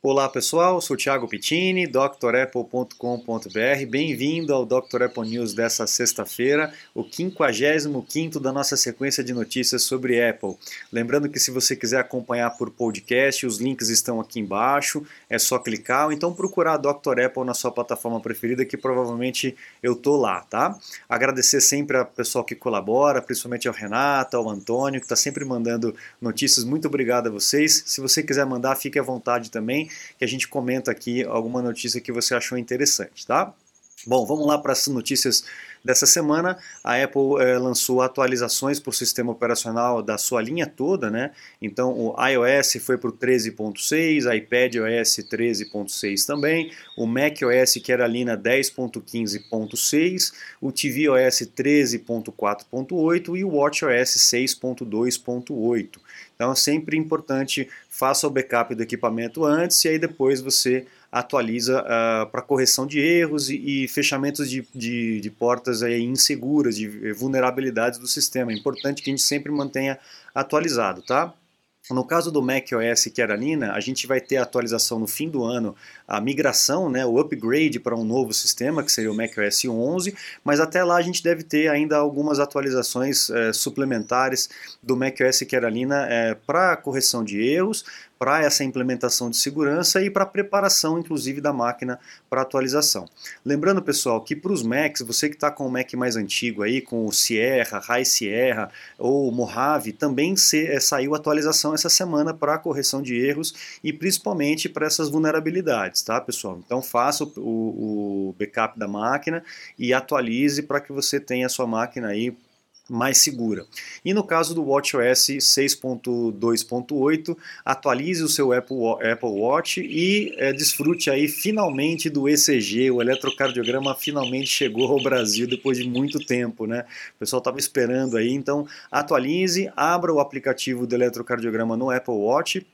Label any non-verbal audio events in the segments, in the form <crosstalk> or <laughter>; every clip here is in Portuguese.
Olá pessoal, sou Thiago Pittini, drapple.com.br. Bem-vindo ao Dr. Apple News dessa sexta-feira, o 55 da nossa sequência de notícias sobre Apple. Lembrando que se você quiser acompanhar por podcast, os links estão aqui embaixo, é só clicar ou então procurar Dr. Apple na sua plataforma preferida que provavelmente eu tô lá, tá? Agradecer sempre ao pessoal que colabora, principalmente ao Renato, ao Antônio, que está sempre mandando notícias. Muito obrigado a vocês. Se você quiser mandar, fique à vontade também que a gente comenta aqui alguma notícia que você achou interessante, tá? Bom, vamos lá para as notícias dessa semana. A Apple eh, lançou atualizações para o sistema operacional da sua linha toda, né? Então o iOS foi para o 13.6, iPad OS 13.6 também, o Mac OS que era ali na 10.15.6, o TV OS 13.4.8 e o Watch OS 6.2.8. Então é sempre importante, faça o backup do equipamento antes e aí depois você atualiza uh, para correção de erros e, e fechamentos de, de, de, portas aí inseguras, de vulnerabilidades do sistema. É importante que a gente sempre mantenha atualizado, tá? No caso do macOS Carolina, a gente vai ter a atualização no fim do ano, a migração, né, o upgrade para um novo sistema, que seria o macOS 11, mas até lá a gente deve ter ainda algumas atualizações é, suplementares do macOS Carolina é, para correção de erros, para essa implementação de segurança e para a preparação, inclusive, da máquina para atualização. Lembrando, pessoal, que para os Macs, você que está com o Mac mais antigo aí, com o Sierra, High Sierra ou Mojave, também se, é, saiu atualização essa semana para correção de erros e principalmente para essas vulnerabilidades, tá, pessoal? Então faça o, o, o backup da máquina e atualize para que você tenha a sua máquina aí mais segura. E no caso do WatchOS 6.2.8, atualize o seu Apple, Apple Watch e é, desfrute aí finalmente do ECG, o eletrocardiograma finalmente chegou ao Brasil depois de muito tempo, né? O pessoal estava esperando aí, então atualize, abra o aplicativo do eletrocardiograma no Apple Watch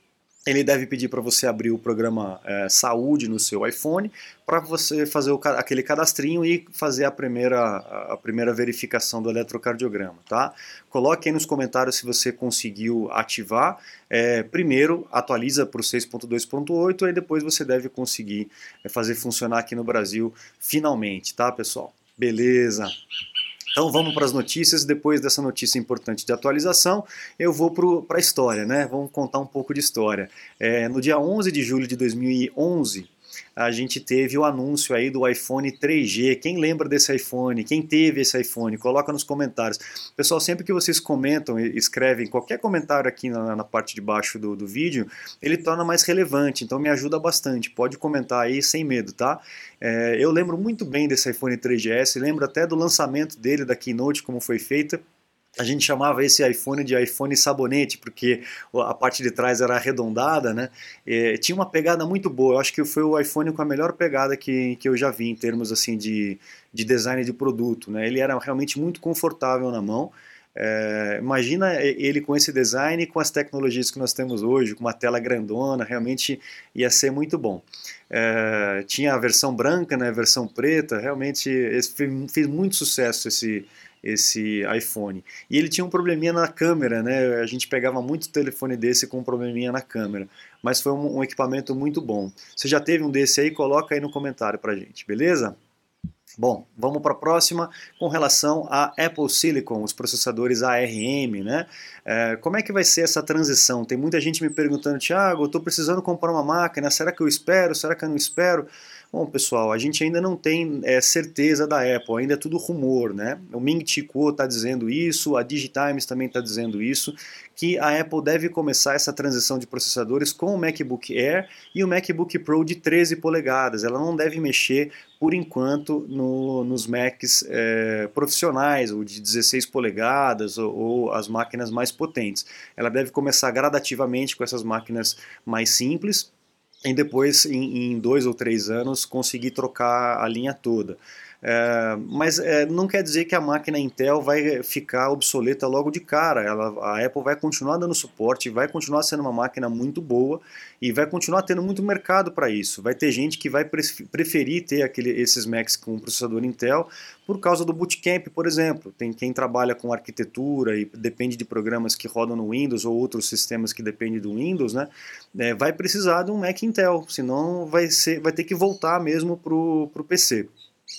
ele deve pedir para você abrir o programa é, Saúde no seu iPhone para você fazer o, aquele cadastrinho e fazer a primeira, a primeira verificação do eletrocardiograma, tá? Coloque aí nos comentários se você conseguiu ativar. É, primeiro, atualiza para o 6.2.8 e depois você deve conseguir é, fazer funcionar aqui no Brasil finalmente, tá, pessoal? Beleza! Então vamos para as notícias. Depois dessa notícia importante de atualização, eu vou para a história, né? Vamos contar um pouco de história. É, no dia 11 de julho de 2011, a gente teve o anúncio aí do iPhone 3G. Quem lembra desse iPhone? Quem teve esse iPhone? Coloca nos comentários. Pessoal, sempre que vocês comentam e escrevem qualquer comentário aqui na, na parte de baixo do, do vídeo, ele torna mais relevante, então me ajuda bastante. Pode comentar aí sem medo, tá? É, eu lembro muito bem desse iPhone 3GS, lembro até do lançamento dele, da Keynote, como foi feita a gente chamava esse iPhone de iPhone sabonete, porque a parte de trás era arredondada, né? E tinha uma pegada muito boa. Eu acho que foi o iPhone com a melhor pegada que, que eu já vi em termos assim de, de design de produto, né? Ele era realmente muito confortável na mão. É, imagina ele com esse design e com as tecnologias que nós temos hoje, com uma tela grandona, realmente ia ser muito bom. É, tinha a versão branca, né, a versão preta, realmente fez, fez muito sucesso esse, esse iPhone. E ele tinha um probleminha na câmera, né? A gente pegava muito telefone desse com um probleminha na câmera. Mas foi um, um equipamento muito bom. Você já teve um desse aí? Coloca aí no comentário pra gente, beleza? Bom, vamos para a próxima com relação a Apple Silicon, os processadores ARM, né? É, como é que vai ser essa transição? Tem muita gente me perguntando, Thiago, estou precisando comprar uma máquina, será que eu espero, será que eu não espero? Bom, pessoal, a gente ainda não tem é, certeza da Apple, ainda é tudo rumor, né? O Ming Chi Kuo está dizendo isso, a Digitimes também está dizendo isso, que a Apple deve começar essa transição de processadores com o MacBook Air e o MacBook Pro de 13 polegadas. Ela não deve mexer, por enquanto, no, nos Macs é, profissionais, ou de 16 polegadas, ou, ou as máquinas mais potentes. Ela deve começar gradativamente com essas máquinas mais simples, e depois, em, em, dois ou três anos, conseguir trocar a linha toda. É, mas é, não quer dizer que a máquina Intel vai ficar obsoleta logo de cara. Ela, a Apple vai continuar dando suporte, vai continuar sendo uma máquina muito boa e vai continuar tendo muito mercado para isso. Vai ter gente que vai preferir ter aquele, esses Macs com processador Intel por causa do Bootcamp, por exemplo. Tem quem trabalha com arquitetura e depende de programas que rodam no Windows ou outros sistemas que dependem do Windows, né? É, vai precisar de um Mac Intel, senão vai, ser, vai ter que voltar mesmo para o PC.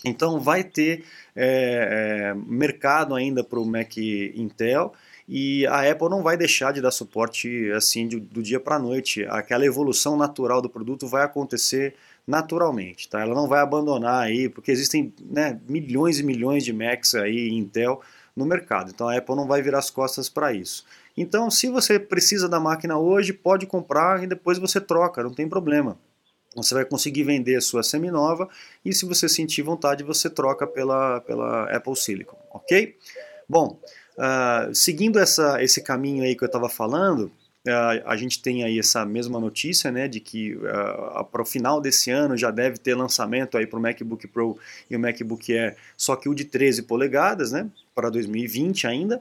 Então vai ter é, é, mercado ainda para o Mac Intel e a Apple não vai deixar de dar suporte assim do, do dia para a noite. Aquela evolução natural do produto vai acontecer naturalmente, tá? Ela não vai abandonar aí, porque existem né, milhões e milhões de Macs aí Intel no mercado. Então a Apple não vai virar as costas para isso. Então, se você precisa da máquina hoje, pode comprar e depois você troca, não tem problema. Você vai conseguir vender a sua seminova e se você sentir vontade, você troca pela, pela Apple Silicon, ok? Bom, uh, seguindo essa, esse caminho aí que eu estava falando, Uh, a gente tem aí essa mesma notícia, né, de que uh, para o final desse ano já deve ter lançamento aí para o MacBook Pro e o MacBook Air, só que o de 13 polegadas, né, para 2020 ainda.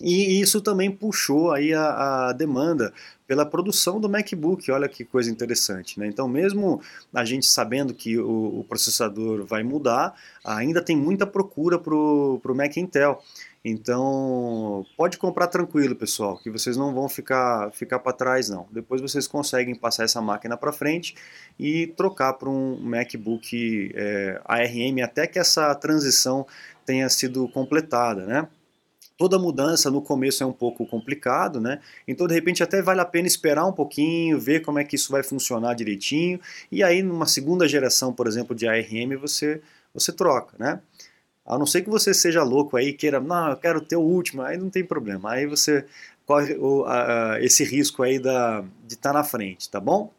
E isso também puxou aí a, a, demanda pela produção do MacBook, olha que coisa interessante. Né? Então, mesmo a gente sabendo que o, o processador vai mudar, ainda tem muita procura para o Mac Intel. Então, pode comprar tranquilo, pessoal, que vocês não vão ficar, ficar para trás, não. Depois vocês conseguem passar essa máquina para frente e trocar para um MacBook é, ARM até que essa transição tenha sido completada, né? Toda mudança no começo é um pouco complicado, né? Então de repente até vale a pena esperar um pouquinho, ver como é que isso vai funcionar direitinho, e aí numa segunda geração, por exemplo, de ARM, você você troca, né? A não ser que você seja louco aí, queira, não, eu quero ter o último, aí não tem problema. Aí você corre o, a, a, esse risco aí da, de estar tá na frente, tá bom?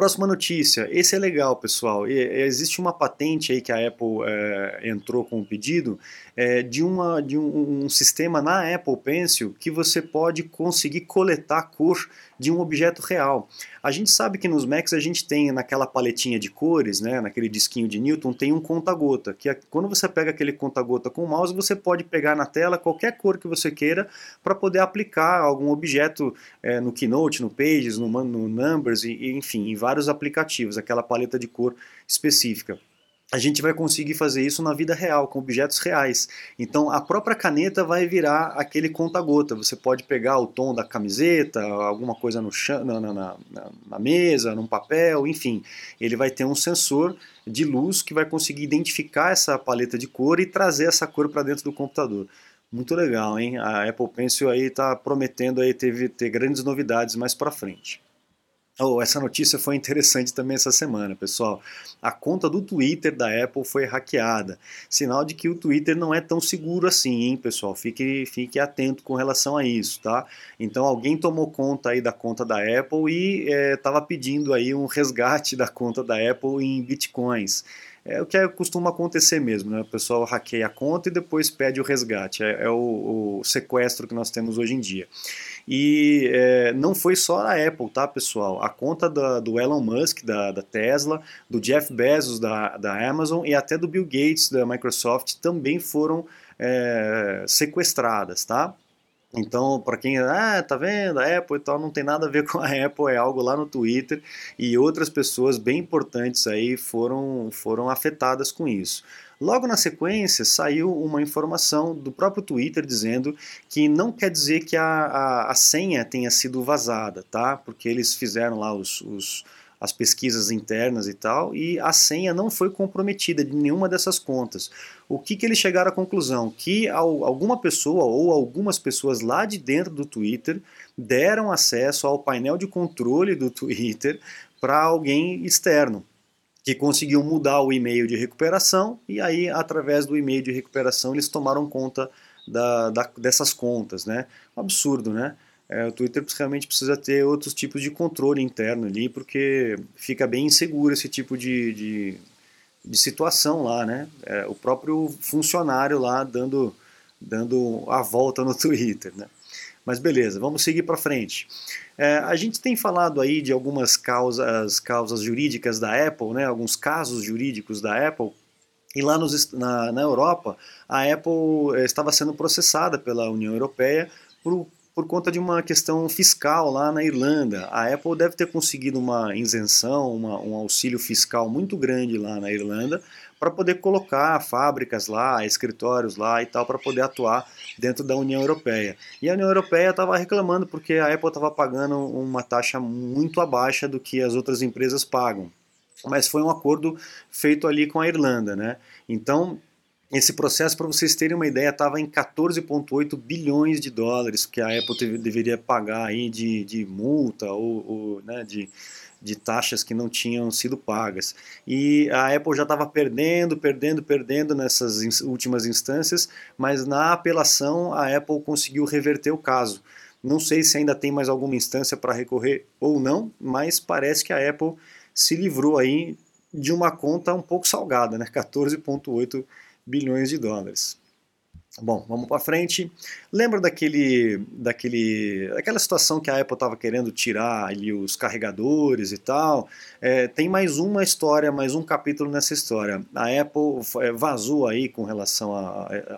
Próxima notícia, esse é legal, pessoal. E, existe uma patente aí que a Apple é, entrou com um pedido é, de, uma, de um, um, sistema na Apple Pencil que você pode conseguir coletar cor de um objeto real. A gente sabe que nos Macs a gente tem naquela paletinha de cores, né, naquele disquinho de Newton, tem um conta-gota, que é, quando você pega aquele conta-gota com o mouse, você pode pegar na tela qualquer cor que você queira para poder aplicar algum objeto no Keynote, no Pages, no, no Numbers, e, e, enfim, em vários aplicativos, aquela paleta de cor específica a gente vai conseguir fazer isso na vida real, com objetos reais. Então a própria caneta vai virar aquele conta-gota. Você pode pegar o tom da camiseta, alguma coisa no chão, na, na, na, na, mesa, num papel, enfim. Ele vai ter um sensor de luz que vai conseguir identificar essa paleta de cor e trazer essa cor para dentro do computador. Muito legal, hein? A Apple Pencil aí está prometendo aí ter, ter grandes novidades mais para frente. Oh, essa notícia foi interessante também essa semana, pessoal. A conta do Twitter da Apple foi hackeada. Sinal de que o Twitter não é tão seguro assim, hein, pessoal? Fique, fique atento com relação a isso, tá? Então alguém tomou conta aí da conta da Apple e estava é, pedindo aí um resgate <laughs> da conta da Apple em bitcoins. É o que é, costuma acontecer mesmo, né? O pessoal hackeia a conta e depois pede o resgate. É, é o, o sequestro que nós temos hoje em dia. E é, não foi só a Apple, tá, pessoal? A conta da, do Elon Musk, da, da, Tesla, do Jeff Bezos, da, da Amazon e até do Bill Gates, da Microsoft, também foram é, sequestradas, tá? Então, para quem, ah, tá vendo, a Apple e tal, não tem nada a ver <laughs> com a Apple, é algo lá no Twitter e outras pessoas bem importantes aí foram, foram afetadas com isso. Logo na sequência, saiu uma informação do próprio Twitter dizendo que não quer dizer que a, a, a senha tenha sido vazada, tá? Porque eles fizeram lá os, os as pesquisas internas e tal, e a senha não foi comprometida de nenhuma dessas contas. O que, que eles chegaram à conclusão? Que alguma pessoa ou algumas pessoas lá de dentro do Twitter deram acesso ao painel de controle do Twitter para alguém externo que conseguiu mudar o e-mail de recuperação e aí através do e-mail de recuperação eles tomaram conta da, da, dessas contas, né? Absurdo, né? É, o Twitter realmente precisa ter outros tipos de controle interno ali, porque fica bem inseguro esse tipo de, de, de situação lá, né? É, o próprio funcionário lá dando, dando a volta no <laughs> Twitter, né? Mas beleza, vamos seguir para frente. É, a gente tem falado aí de algumas causas, causas jurídicas da Apple, né, alguns casos jurídicos da Apple, E lá nos, na, na Europa, a Apple eh, estava sendo processada pela União Europeia por, por conta de uma questão fiscal lá na Irlanda. A Apple deve ter conseguido uma isenção, uma, um auxílio fiscal muito grande lá na Irlanda para poder colocar fábricas lá, escritórios lá e tal, para poder atuar dentro da União Europeia. E a União Europeia estava reclamando porque a Apple estava pagando uma taxa muito abaixo do que as outras empresas pagam. Mas foi um acordo feito ali com a Irlanda, né? Então, esse processo, para vocês terem uma ideia, estava em 14,8 bilhões de dólares que a Apple teve, deveria pagar aí de, de multa ou, ou né, de, de taxas que não tinham sido pagas. E a Apple já estava perdendo, perdendo, perdendo nessas últimas instâncias, mas na apelação a Apple conseguiu reverter o caso. Não sei se ainda tem mais alguma instância para recorrer ou não, mas parece que a Apple se livrou aí de uma conta um pouco salgada, né? 14,8 bilhões de dólares. Bom, vamos para frente. Lembra daquele, daquele, daquela situação que a Apple estava querendo tirar ali os carregadores e tal? É, tem mais uma história, mais um capítulo nessa história. A Apple é, vazou aí com relação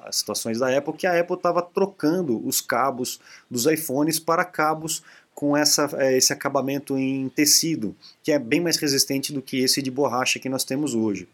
às situações da Apple que a Apple estava trocando os cabos dos iPhones para cabos com essa, é, esse acabamento em tecido, que é bem mais resistente do que esse de borracha que nós temos hoje.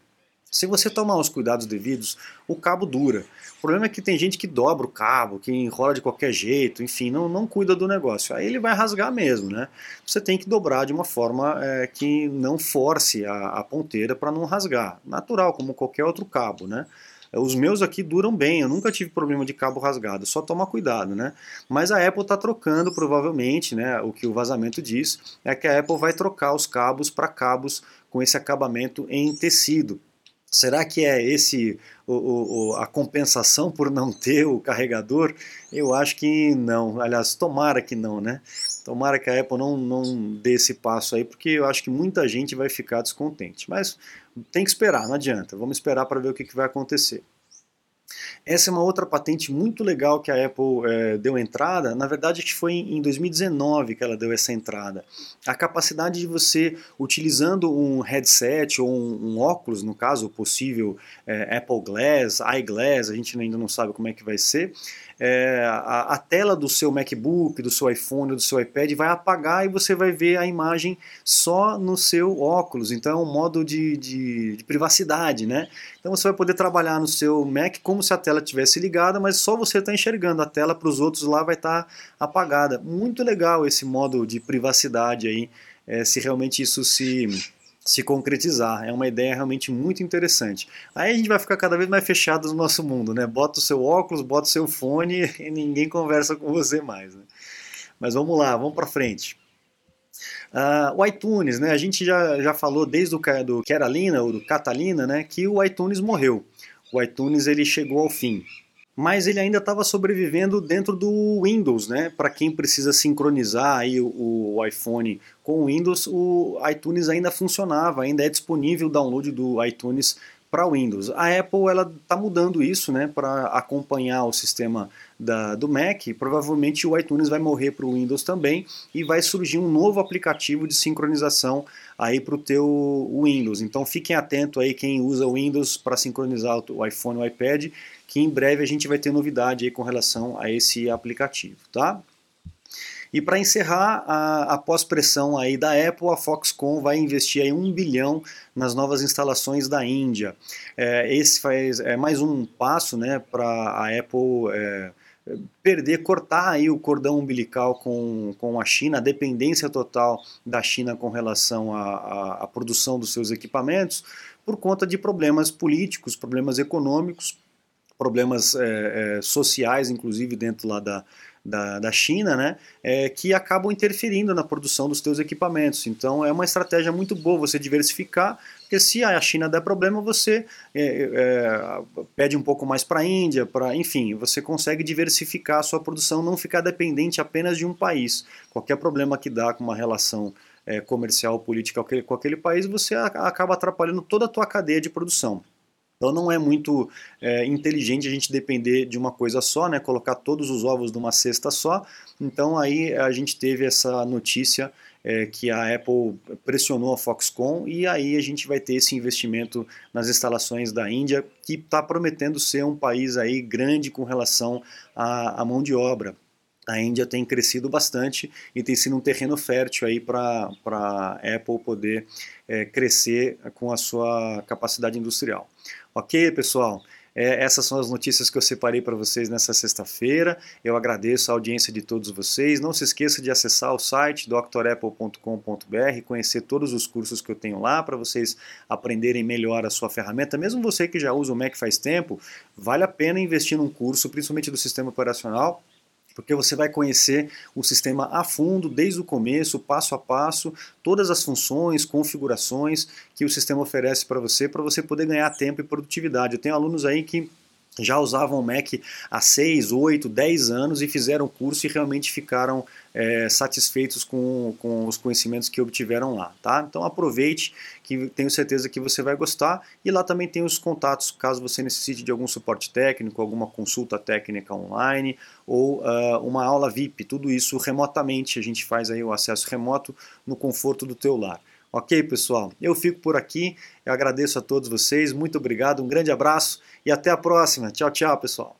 Se você tomar os cuidados devidos, o cabo dura. O problema é que tem gente que dobra o cabo, que enrola de qualquer jeito, enfim, não, não cuida do negócio. Aí ele vai rasgar mesmo, né? Você tem que dobrar de uma forma é, que não force a, a ponteira para não rasgar. Natural, como qualquer outro cabo, né? Os meus aqui duram bem, eu nunca tive problema de cabo rasgado, só toma cuidado, né? Mas a Apple está trocando, provavelmente, né? O que o vazamento diz é que a Apple vai trocar os cabos para cabos com esse acabamento em tecido. Será que é esse o, o, a compensação por não ter o carregador? Eu acho que não. Aliás, tomara que não, né? Tomara que a Apple não, não dê esse passo aí, porque eu acho que muita gente vai ficar descontente. Mas tem que esperar, não adianta. Vamos esperar para ver o que, que vai acontecer. Essa é uma outra patente muito legal que a Apple é, deu entrada. Na verdade, que foi em 2019 que ela deu essa entrada. A capacidade de você, utilizando um headset ou um, um óculos, no caso, possível é, Apple Glass, iGlass, a gente ainda não sabe como é que vai ser, é, a, a, tela do seu MacBook, do seu iPhone, do seu iPad vai apagar e você vai ver a imagem só no seu óculos. Então é um modo de, de, de privacidade, né? Então você vai poder trabalhar no seu Mac como se a tela tivesse ligada, mas só você está enxergando a tela para os outros lá vai estar tá apagada. Muito legal esse modo de privacidade aí, é, se realmente isso se se concretizar. É uma ideia realmente muito interessante. Aí a gente vai ficar cada vez mais fechado no nosso mundo, né? Bota o seu óculos, bota o seu fone <laughs> e ninguém conversa com você mais. Né? Mas vamos lá, vamos para frente. Uh, o iTunes, né? A gente já, já falou desde o do Carolina ou do Catalina, né? Que o iTunes morreu. O iTunes ele chegou ao fim mas ele ainda estava sobrevivendo dentro do Windows, né? Para quem precisa sincronizar aí o, o, iPhone com o Windows, o iTunes ainda funcionava, ainda é disponível o download do iTunes para Windows. A Apple ela está mudando isso, né? Para acompanhar o sistema da, do Mac, provavelmente o iTunes vai morrer para o Windows também e vai surgir um novo aplicativo de sincronização aí para o teu Windows. Então fiquem atentos aí quem usa o Windows para sincronizar o iPhone e o iPad que em breve a gente vai ter novidade aí com relação a esse aplicativo, tá? E para encerrar, a, após pressão aí da Apple, a Foxconn vai investir aí um bilhão nas novas instalações da Índia. É, esse faz, é mais um passo né, para a Apple é, perder, cortar aí o cordão umbilical com, com a China, a dependência total da China com relação à produção dos seus equipamentos, por conta de problemas políticos, problemas econômicos, problemas é, sociais, inclusive dentro lá da, da, da China, né, é, que acabam interferindo na produção dos teus equipamentos. Então é uma estratégia muito boa você diversificar, porque se a China der problema, você é, é, pede um pouco mais para a Índia, para, enfim, você consegue diversificar a sua produção, não ficar dependente apenas de um país. Qualquer problema que dá com uma relação comercial, política com aquele, com aquele país, você acaba atrapalhando toda a tua cadeia de produção. Então não é muito é, inteligente a gente depender de uma coisa só, né? Colocar todos os ovos numa cesta só. Então aí a gente teve essa notícia é, que a Apple pressionou a Foxconn e aí a gente vai ter esse investimento nas instalações da Índia que está prometendo ser um país aí grande com relação à, à mão de obra a Índia tem crescido bastante e tem sido um terreno fértil aí para a Apple poder é, crescer com a sua capacidade industrial. Ok, pessoal? É, essas são as notícias que eu separei para vocês nessa sexta-feira. Eu agradeço a audiência de todos vocês. Não se esqueça de acessar o site drapple.com.br, conhecer todos os cursos que eu tenho lá para vocês aprenderem melhor a sua ferramenta. Mesmo você que já usa o Mac faz tempo, vale a pena investir num curso, principalmente do sistema operacional porque você vai conhecer o sistema a fundo, desde o começo, passo a passo, todas as funções, configurações que o sistema oferece para você, para você poder ganhar tempo e produtividade. Eu tenho alunos aí que já usavam Mac há 6, 8, 10 anos e fizeram o curso e realmente ficaram é, satisfeitos com, com os conhecimentos que obtiveram lá, tá? Então aproveite, que tenho certeza que você vai gostar e lá também tem os contatos, caso você necessite de algum suporte técnico, alguma consulta técnica online ou uh, uma aula VIP, tudo isso remotamente, a gente faz aí o acesso remoto no conforto do teu lar. Ok, pessoal? Eu fico por aqui. Eu agradeço a todos vocês. Muito obrigado. Um grande abraço e até a próxima. Tchau, tchau, pessoal.